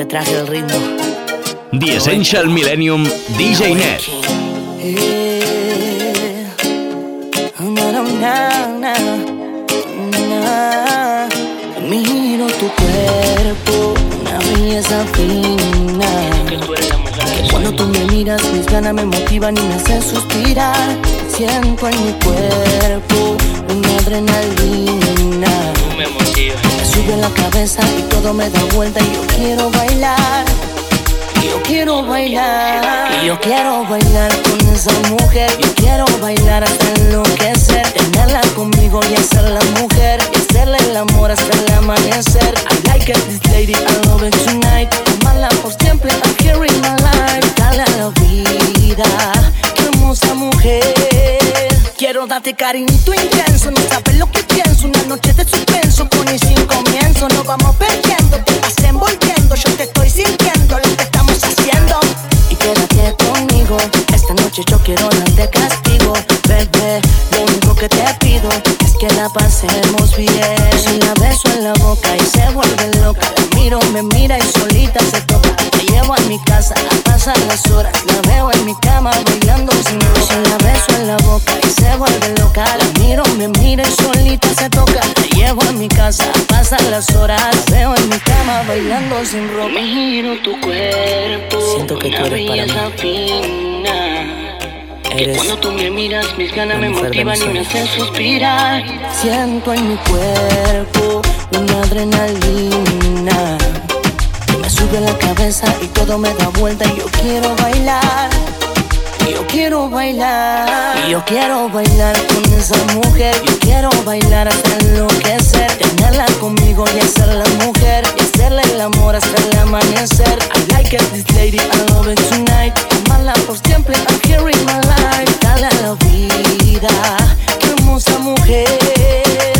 te traje el ritmo. The Essential Millennium DJ Net. Miro tu cuerpo, una belleza fina. Cuando tú me miras, mis ganas me motivan y me hacen suspirar. Siento en mi cuerpo una adrenalina. Me motiva. Sube la cabeza y todo me da vuelta y yo quiero bailar. Yo quiero bailar, y yo quiero bailar con esa mujer. Yo quiero bailar hasta enloquecer, tenerla conmigo y hacerla mujer. Y hacerle el amor hasta el amanecer. I like this lady, I love it tonight. Amarla por siempre, I'm in my life. Dale a la vida, hermosa mujer. Quiero darte cariñito intenso, no sabes lo que pienso. Una noche de suspenso, con y sin comienzo. Nos vamos perdiendo, te vas envolviendo. Yo te estoy sintiendo lo que estamos haciendo. Y quédate conmigo, esta noche yo quiero darte castigo. Bebé, lo único que te pido es que la pasemos bien. Si la beso en la boca y se vuelve loca, la miro, me mira y solita se toca. La llevo a mi casa a pasar las horas, la veo en mi cama bailando sin ropa. Si la beso en la boca y se vuelve loca, la miro, me mira y solita se toca. La llevo a mi casa a pasar las horas, la veo en mi cama bailando sin ropa. Miro tu cuerpo, Siento que tú eres para mí. fina. Que Eres cuando tú me miras, mis ganas me motivan y me hacen suspirar. Siento en mi cuerpo una adrenalina. Sube la cabeza y todo me da vuelta y yo quiero bailar. Yo quiero bailar, yo quiero bailar con esa mujer. Yo quiero bailar hasta enloquecer, tenerla conmigo y hacerla mujer. Y hacerle el amor hasta el amanecer. I like it, this lady, I love it tonight. Amarla por siempre, I'm here in my life. Dale a la vida, qué hermosa mujer.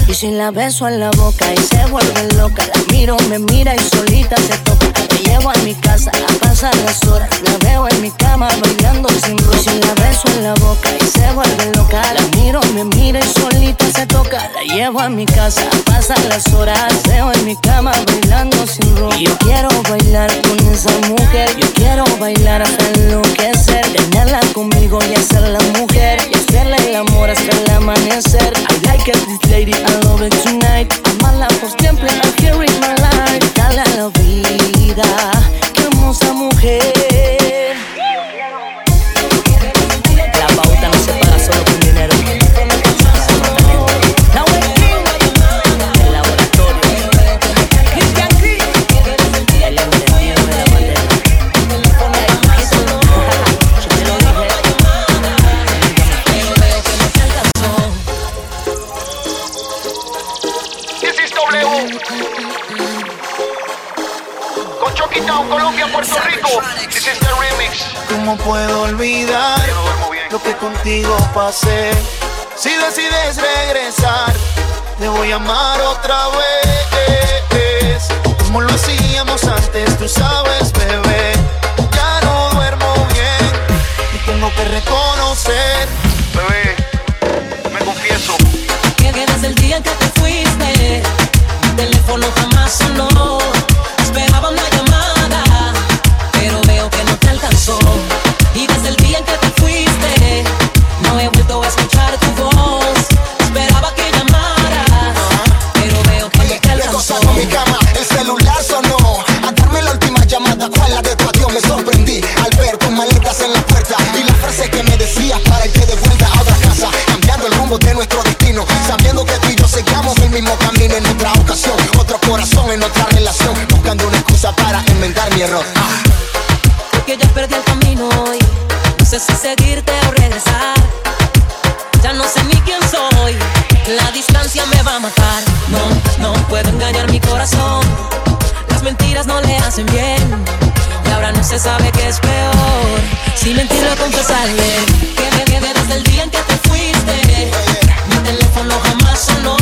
Y si la beso en la boca y se vuelve loca, la miro, me mira y solita se toca. La llevo a mi casa a pasar las horas, la veo en mi cama bailando sin si la beso en la boca y se vuelve loca, la miro, me mira y solita se toca. La llevo a mi casa a pasar las horas, veo en mi cama bailando sin ropa. Yo quiero bailar con esa mujer, yo quiero bailar hasta enloquecer, tenerla conmigo y hacerla mujer, y hacerle el amor hasta el amanecer. I like it, this lady, I love it tonight. Amarla por siempre, I'm here in my lo que contigo pasé? Si decides regresar, te voy a amar otra vez. Como lo hacíamos antes, tú sabes, bebé. Ya no duermo bien y tengo que reconocer. Bebé, me confieso. Que desde el día en que te fuiste, mi teléfono jamás sonó. Sé si seguirte o regresar. Ya no sé ni quién soy, la distancia me va a matar. No, no puedo engañar mi corazón, las mentiras no le hacen bien. Y ahora no se sabe qué es peor, si mentir o confesarle. Que me quedé desde el día en que te fuiste, mi teléfono jamás sonó.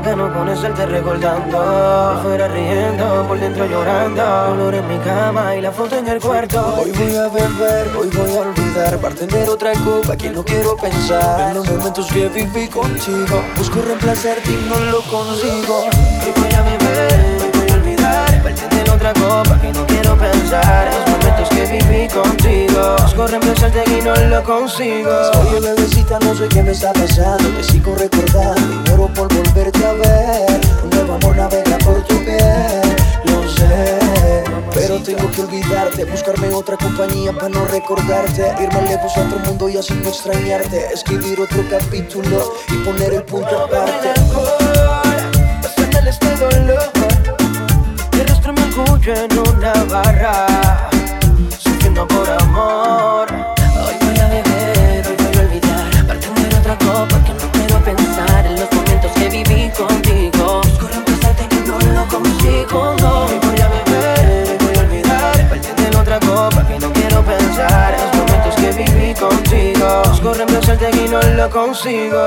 Que no pones el te recordando, afuera riendo, por dentro llorando, dolor en mi cama y la foto en el cuarto. Hoy voy a beber, hoy voy a olvidar. Bartender otra copa que no quiero pensar. En los momentos que viví contigo Busco reemplazarte y no lo consigo. Hoy voy a beber, hoy voy a olvidar. Bartender otra copa que no quiero pensar viví contigo. Busco reemplazarte y no lo consigo. Oye bebecita, no sé qué me está pasando. Te sigo recordando y muero por volverte a ver. Un nuevo amor navega por tu piel. Lo sé pero tengo que olvidarte, buscarme otra compañía para no recordarte. Irme lejos a otro mundo y así no extrañarte. Escribir otro capítulo y poner el punto aparte. Este dolor. Mi rostro me escucho en una barra Por amor. Hoy voy a beber, hoy voy a olvidar. Bartender otra copa que no quiero pensar En los momentos que viví contigo. Busco reemplazarte y no lo consigo. No. Hoy voy a beber, hoy voy a olvidar. Bartender otra copa que no quiero pensar En los momentos que viví contigo. Busco reemplazarte y no lo consigo.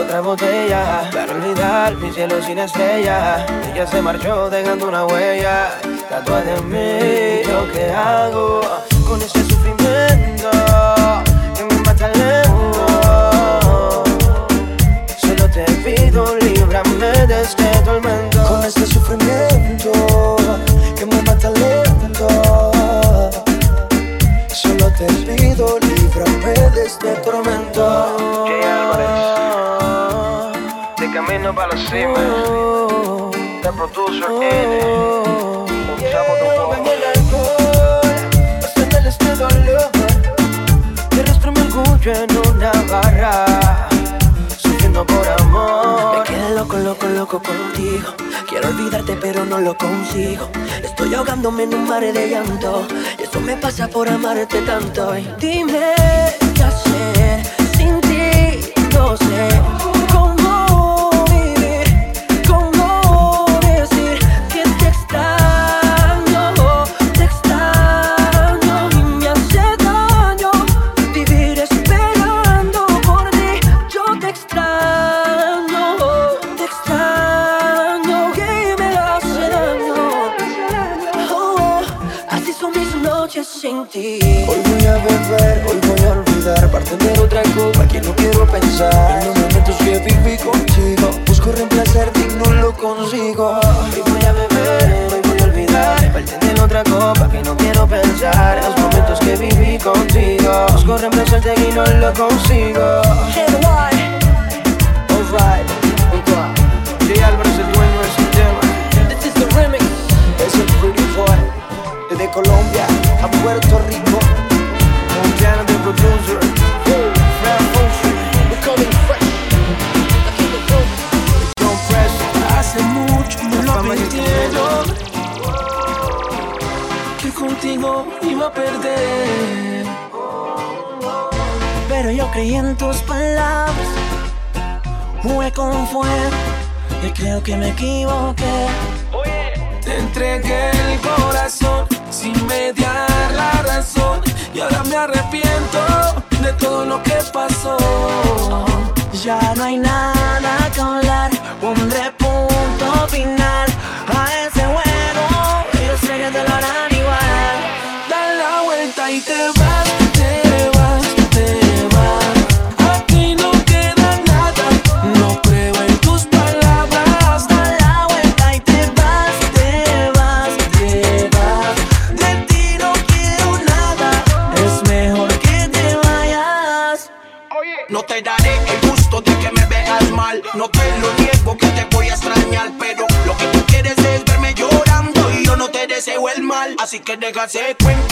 Otra botella para olvidar mi cielo sin estrella. Ella se marchó dejando una huella. Tatuada en mí Lo que hago con este sufrimiento Que me mata lento Solo te pido líbrame de este tormento. Con este sufrimiento que me mata lento Solo te pido, líbrame de este tormento. Jay Álvarez De camino para la cima. The producer N. Un orgullo en una barra Sufriendo por amor. Me quedé loco, loco, loco contigo. Quiero olvidarte pero no lo consigo. Estoy ahogándome en un mar de llanto. Y eso me pasa por amarte tanto. Y dime qué hacer sin ti No sé pensar En los momentos que viví contigo Busco reemplazarte y no lo consigo. Hoy voy a beber, hoy voy a olvidar. Bartender otra copa que no quiero pensar. En los momentos que viví contigo Busco reemplazarte y no lo consigo. Alright, junto a Jay Álvarez, el dueño del sistema This is the remix. Es el pretty boy Desde Colombia a Puerto Rico. Montana, the producer que contigo iba a perder. Pero yo creí en tus palabras, jugué con fuego y creo que me equivoqué. Te entregué el corazón sin mediar la razón y ahora me arrepiento de todo lo que pasó. Ya no hay nada que hablar, así que déjase cuento. No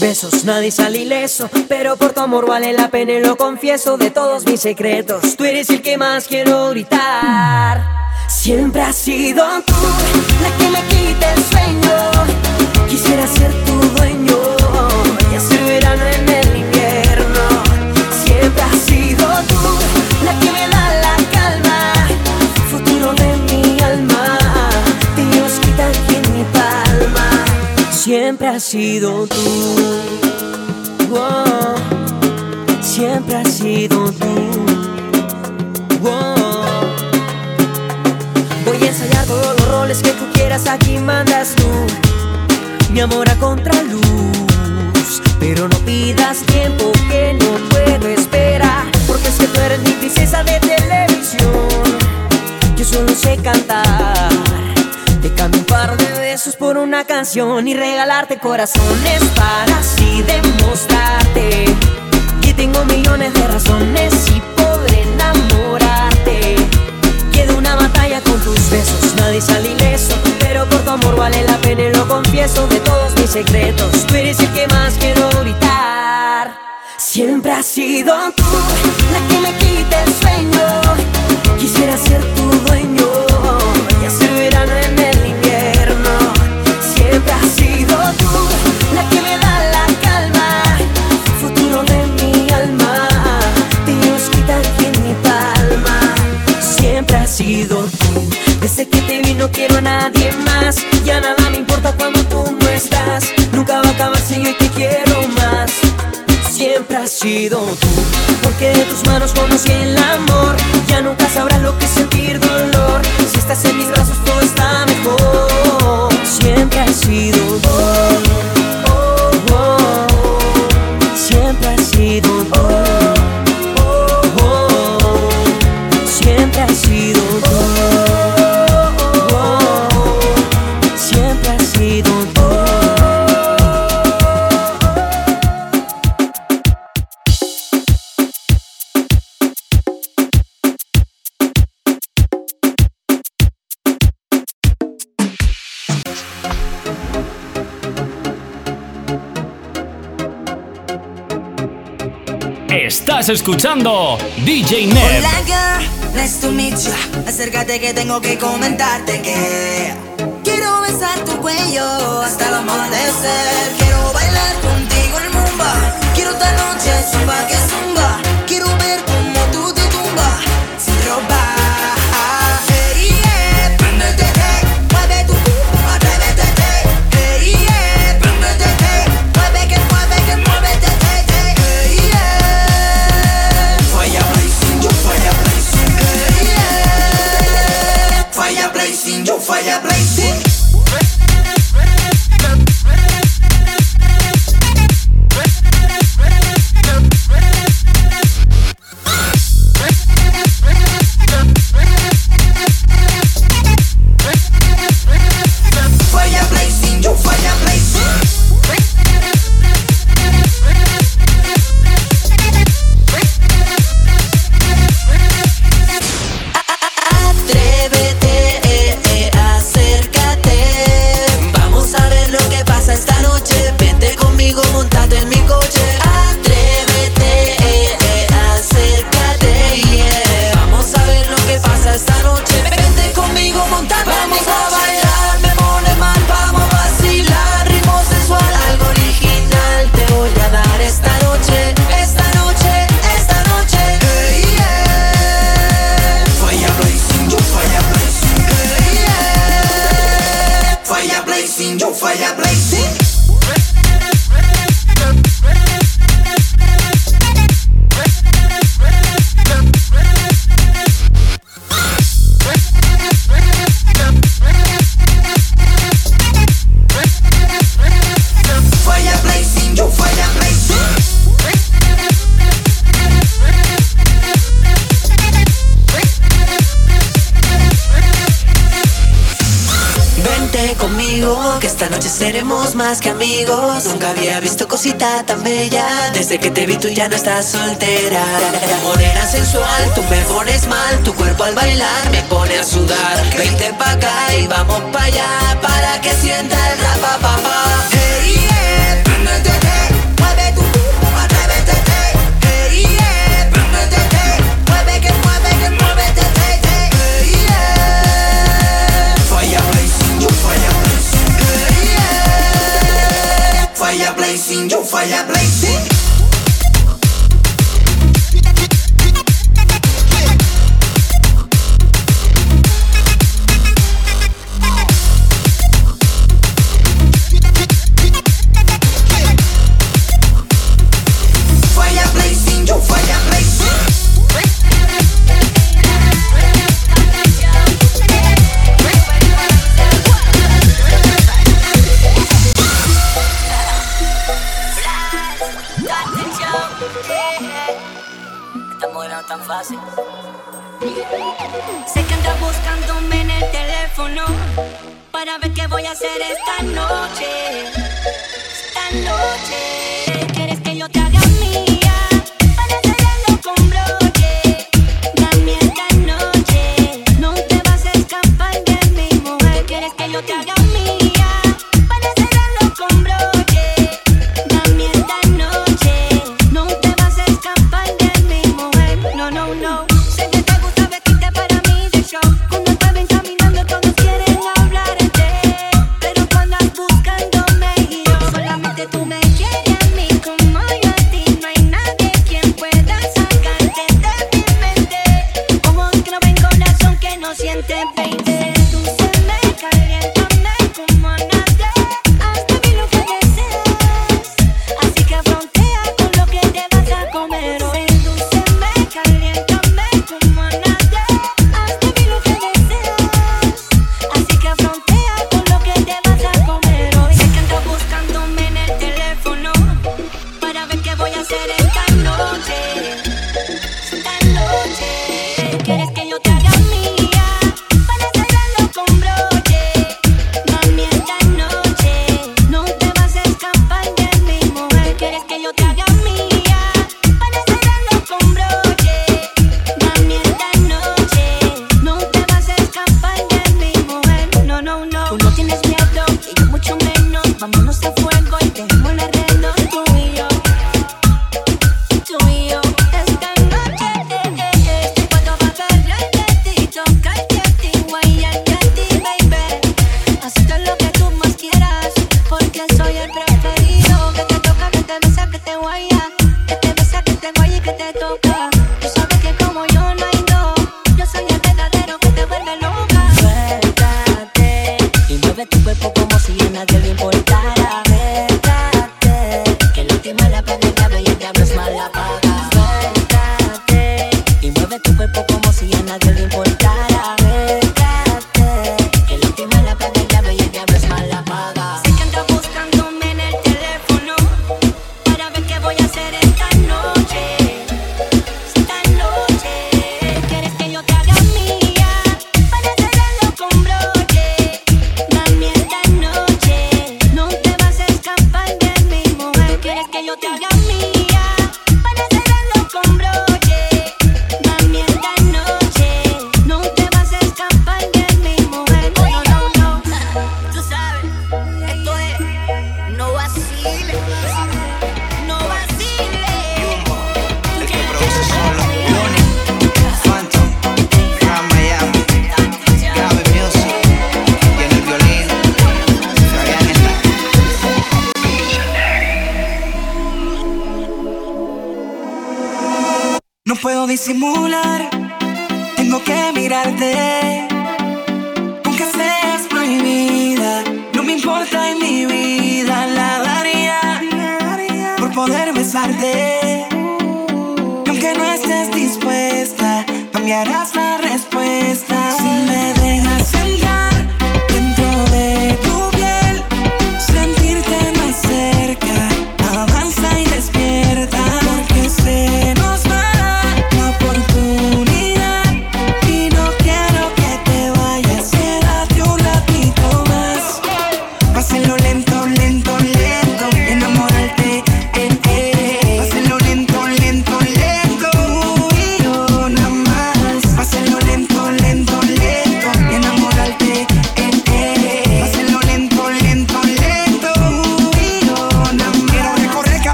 besos. Nadie sale ileso Pero por tu amor vale la pena y lo confieso De todos mis secretos. Tú eres el que más quiero gritar. Siempre has sido tú La que me quita el sueño. Quisiera ser tu dueño Y hacer verano en el siempre has sido tú. siempre has sido tú. Voy a ensayar todos los roles que tú quieras, aquí mandas tú. Mi amor a contraluz, pero no pidas tiempo que no puedo esperar, porque es que tú eres mi princesa de televisión. Yo solo sé cantar. Cambio un par de besos por una canción y regalarte corazones para así demostrarte que tengo millones de razones y podré enamorarte. Queda una batalla con tus besos, nadie sale ileso, pero por tu amor vale la pena y lo confieso de todos mis secretos. Tú eres el que más quiero gritar. Siempre has sido tú la que me quita el sueño. Quisiera ser tu dueño y hacer verano en el. Siempre has sido tú la que me da la calma, futuro de mi alma. Dios quita aquí en mi palma. Siempre has sido tú. Desde que te vi no quiero a nadie más. Ya nada me importa cuando tú no estás. Nunca va a acabar si yo te quiero más. Siempre has sido tú, porque de tus manos conocí el amor. Ya nunca sabrás lo que sentir dolor. Si estás en mis brazos Estás escuchando DJ Ned. Hola girl, nice to meet you. Acércate que tengo que comentarte que quiero besar tu cuello hasta el amanecer. Quiero bailar contigo el mumba. Quiero esta noche zumba que zumba. Tan bella. Desde que te vi tú ya no estás soltera. Morena sensual, tú me pones mal. Tu cuerpo al bailar me pone a sudar. Vente pa' acá y vamos pa' allá. Para que sienta el rapa papá. Blazing, yo fire blazing.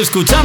escuchado.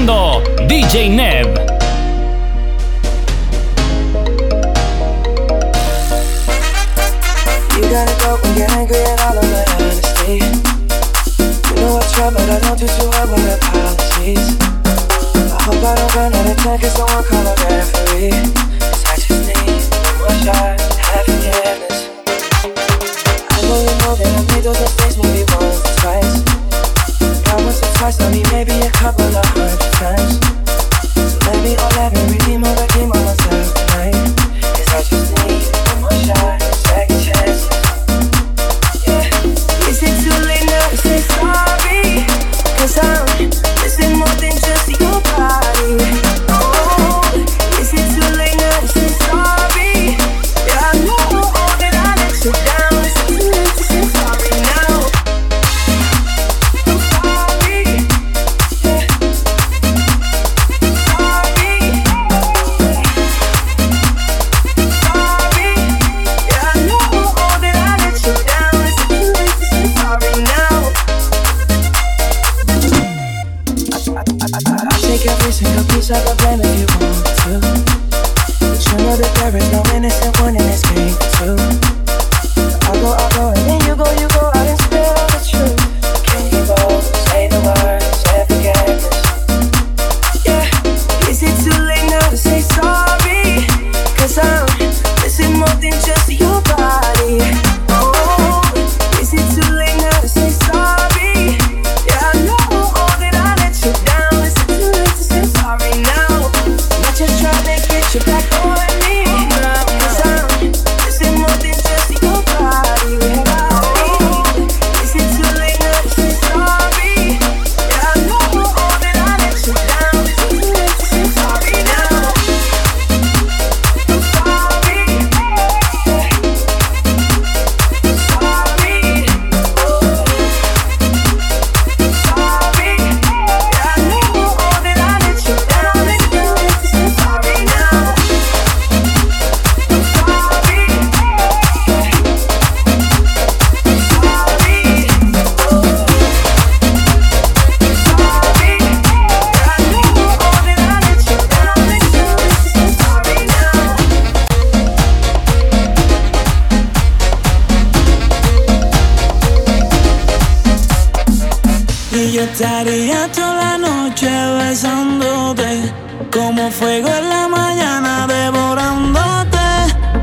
como fuego en la mañana devorándote.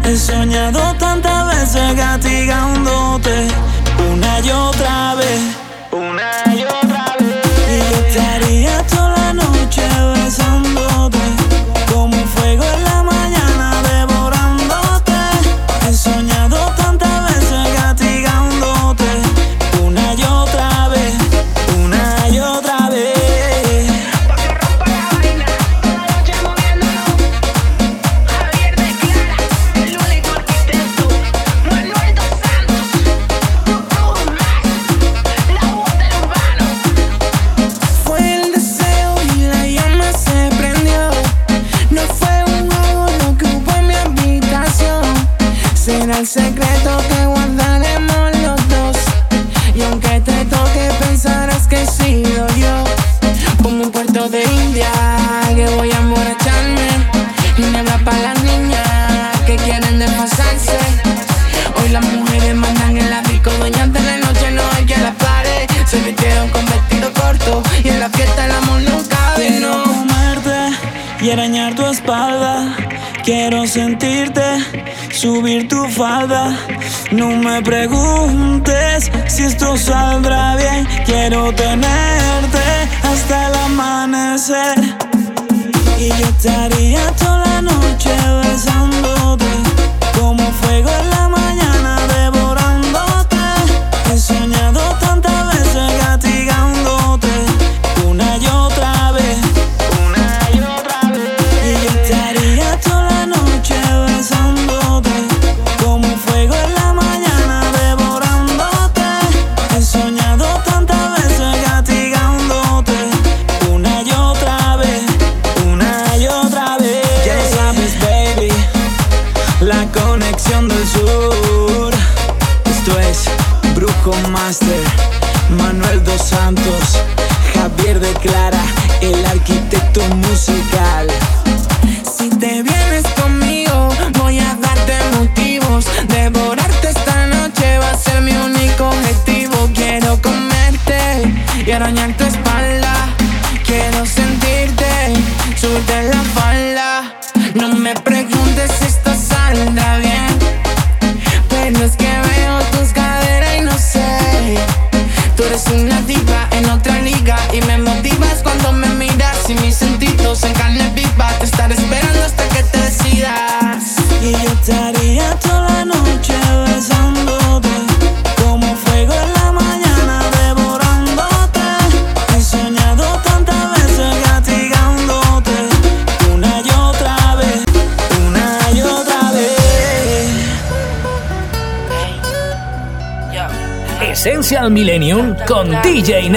He soñado tantas veces castigándote una y otra vez. Preguntes si esto saldrá bien. Quiero tenerte Pero es que Essential Millennium con DJ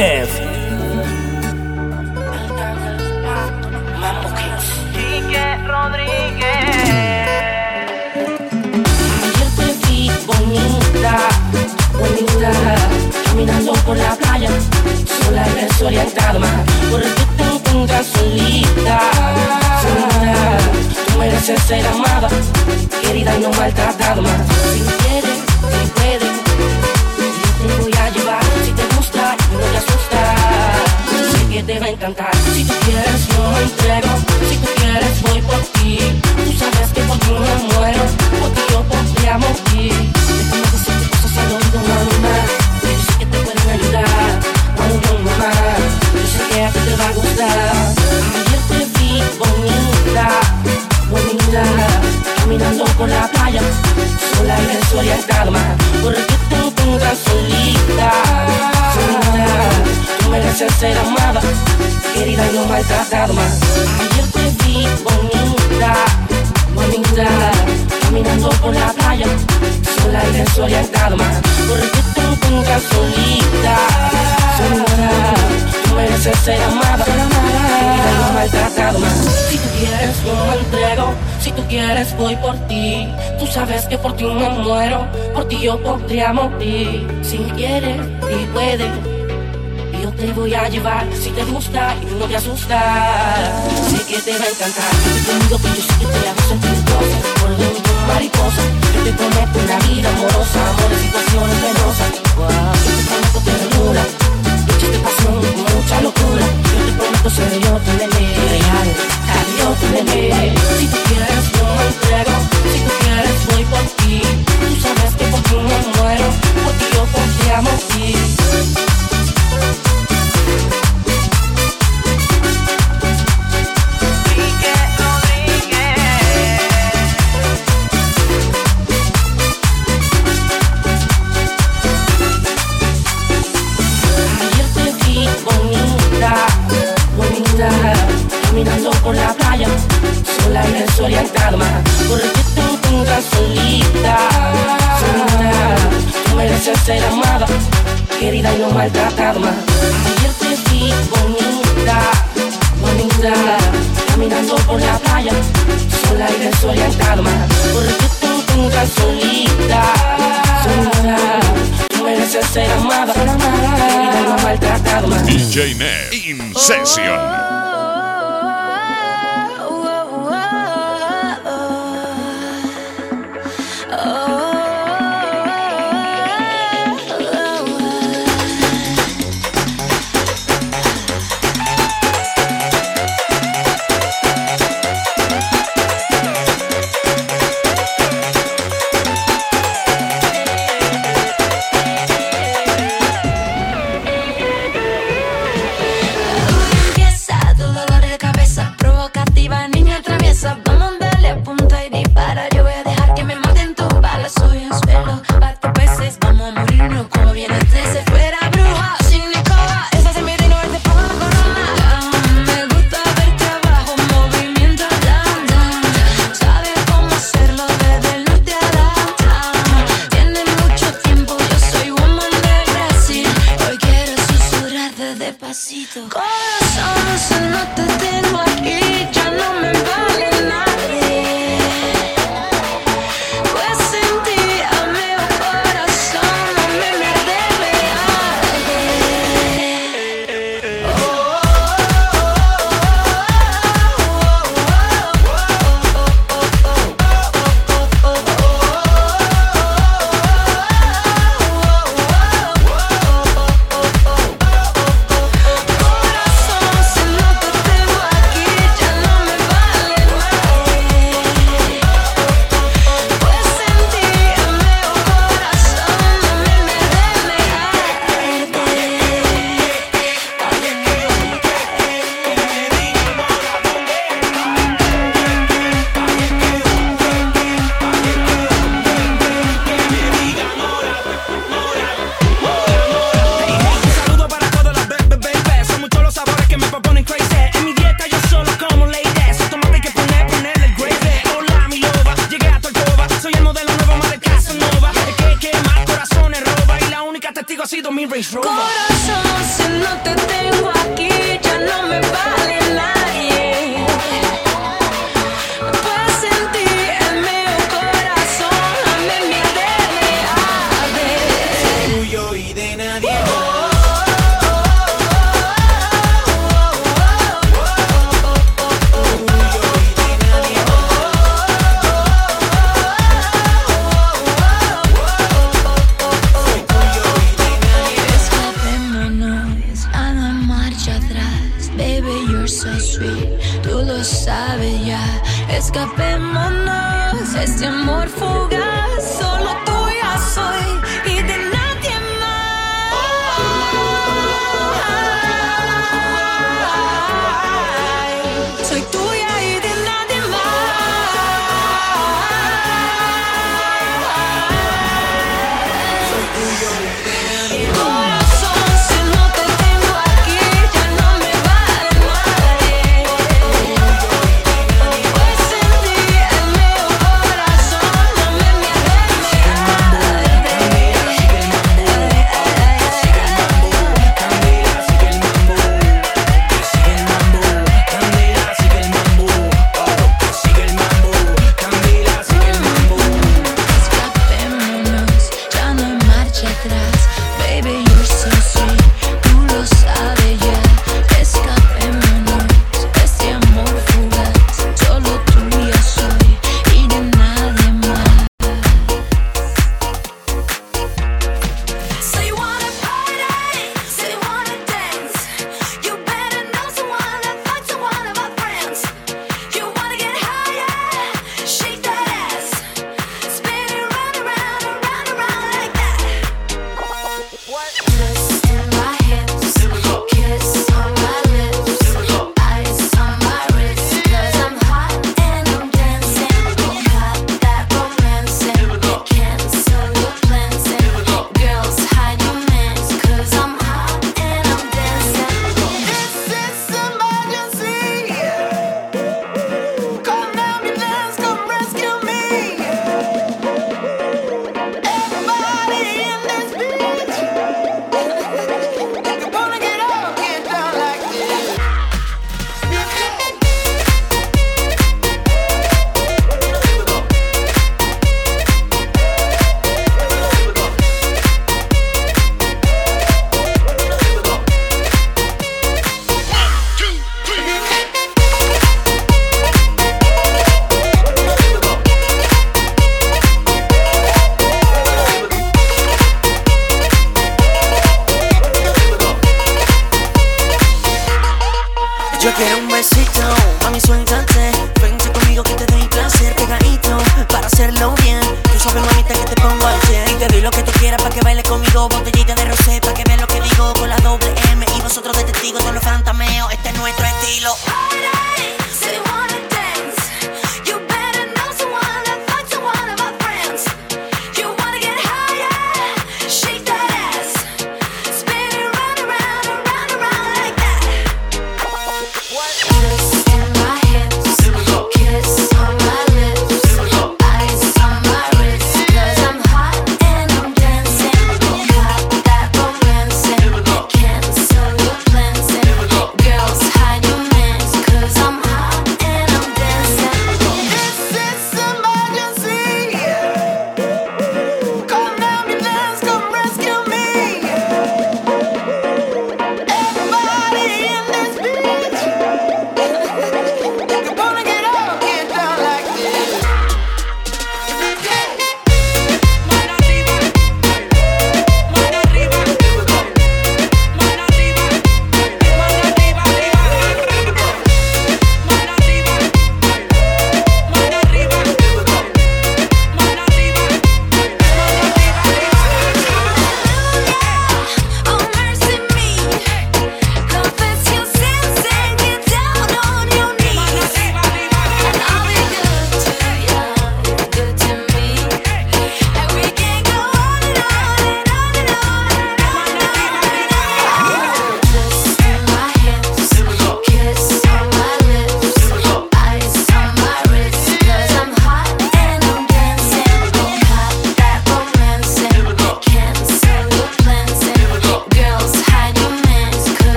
vi bonita, bonita, caminando por la playa, sola y desorientada, porque te encuentras solita, solita. Tú mereces ser amada, querida y no maltratada más. Que te va a encantar. Si tú quieres, yo me entrego. Si tú quieres, voy por ti. Tú sabes que por ti me muero, por ti yo podría morir. Déjame decirte cosas al oído, mamá. Yo sé que te pueden ayudar, cuando mamá. Yo sé que a ti te va a gustar. Ayer te vi bonita, bonita, caminando por la playa, sola y desorientada, ma. Porque te encuentras solita, solita. Mereces ser amada, querida y no maltratada, ma. Ayer te vi bonita, bonita, caminando por la playa, sola y desorientada, ma. Porque te encuentras solita, solita. Tú mereces ser amada, querida y no maltratada, ma. Si tú quieres, yo me entrego. Si tú quieres, voy por ti. Tú sabes que por ti me muero, por ti yo podría morir. Si quieres y puedes. Yo te voy a llevar si te gusta y no te asusta. Sé que te va a encantar. Yo te digo que yo sé que te hago sentir cosas. Por dentro como mariposa. Yo te prometo una vida amorosa. Amores, situaciones penosas. Yo te prometo ternura. Lucha de pasión mucha locura. Yo te prometo ser yo tu nene. Real. Yo. Si tú quieres, yo me entrego. Si tú quieres, voy por ti. Tú sabes que por ti me muero. Por ti yo podría morir. Ayer in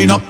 wind up.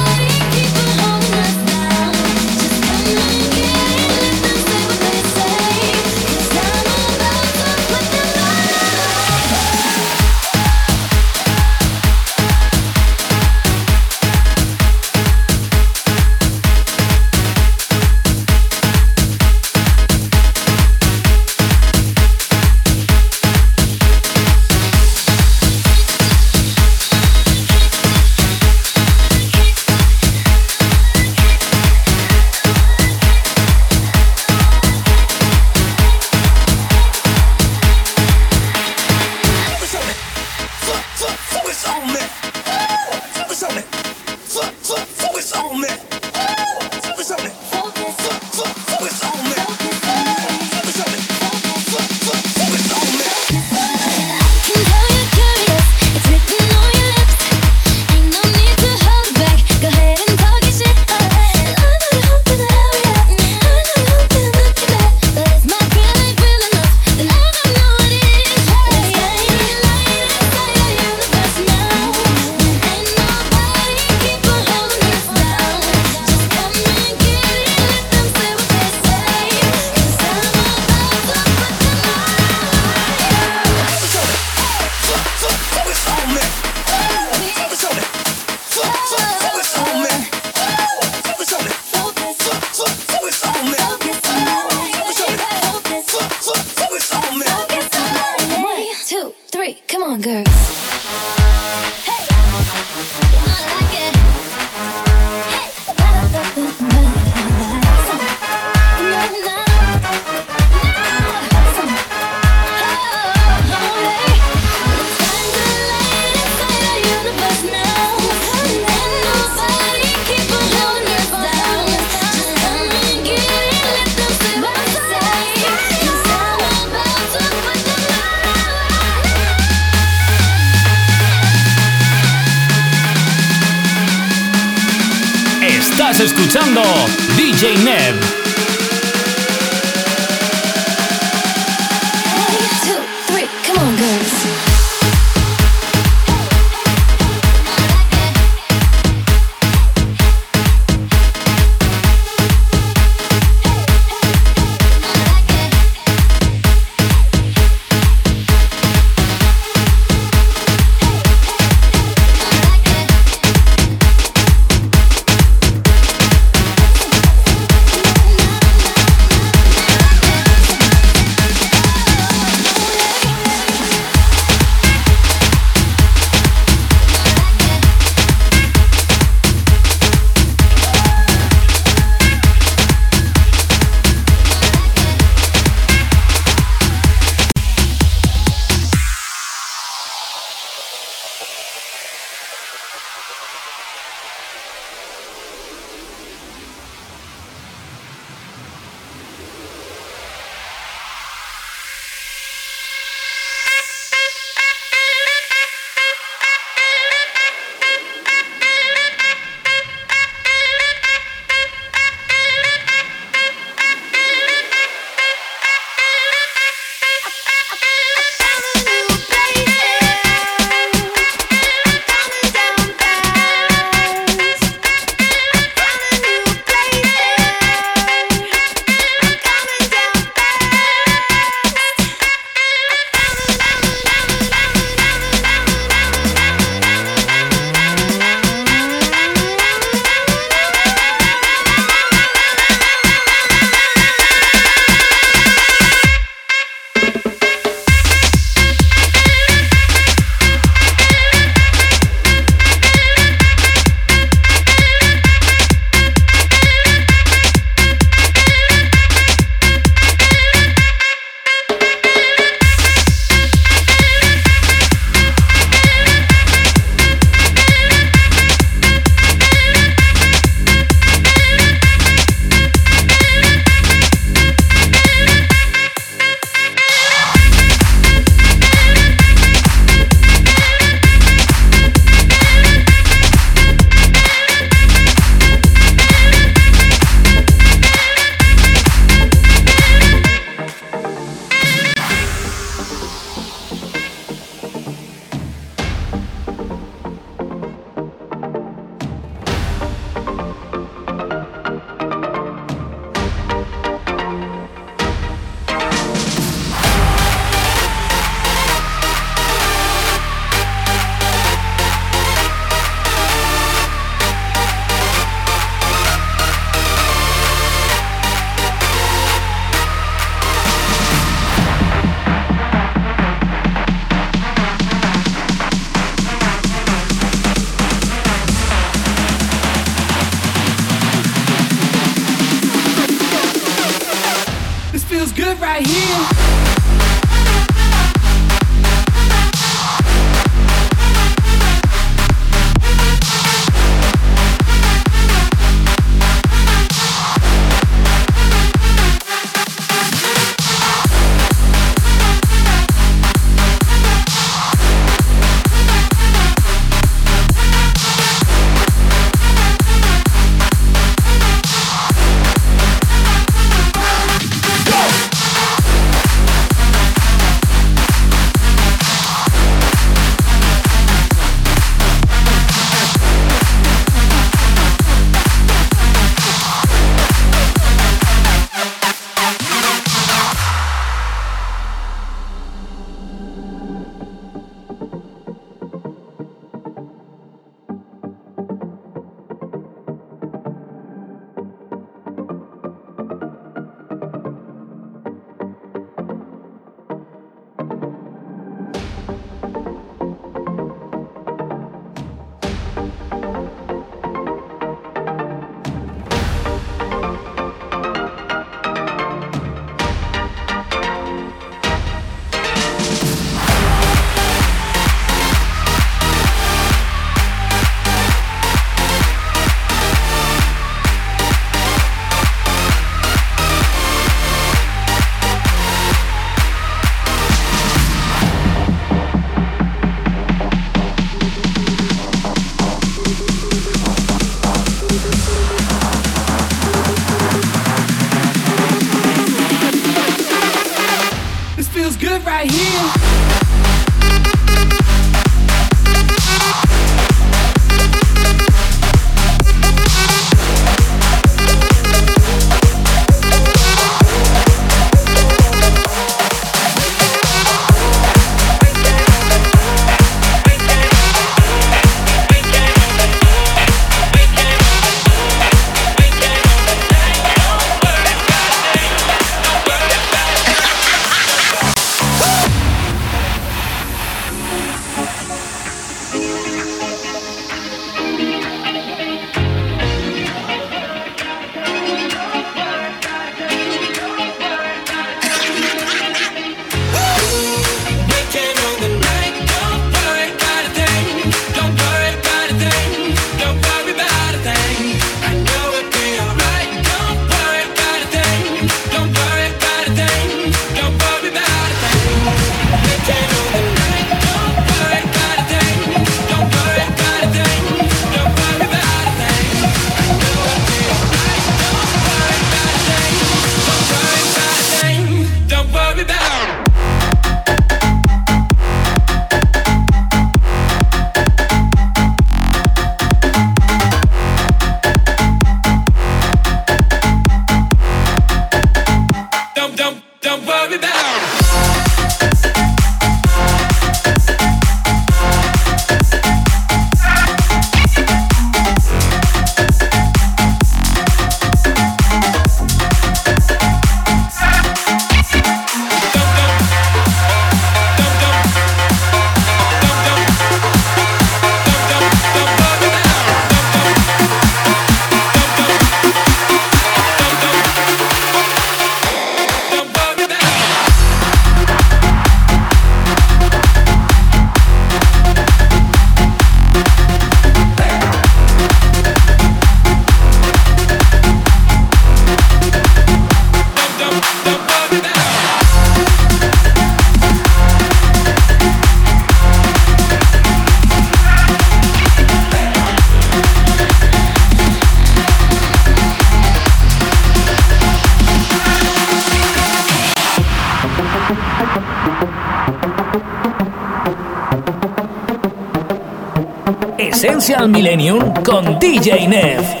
Millennium con DJ Nev.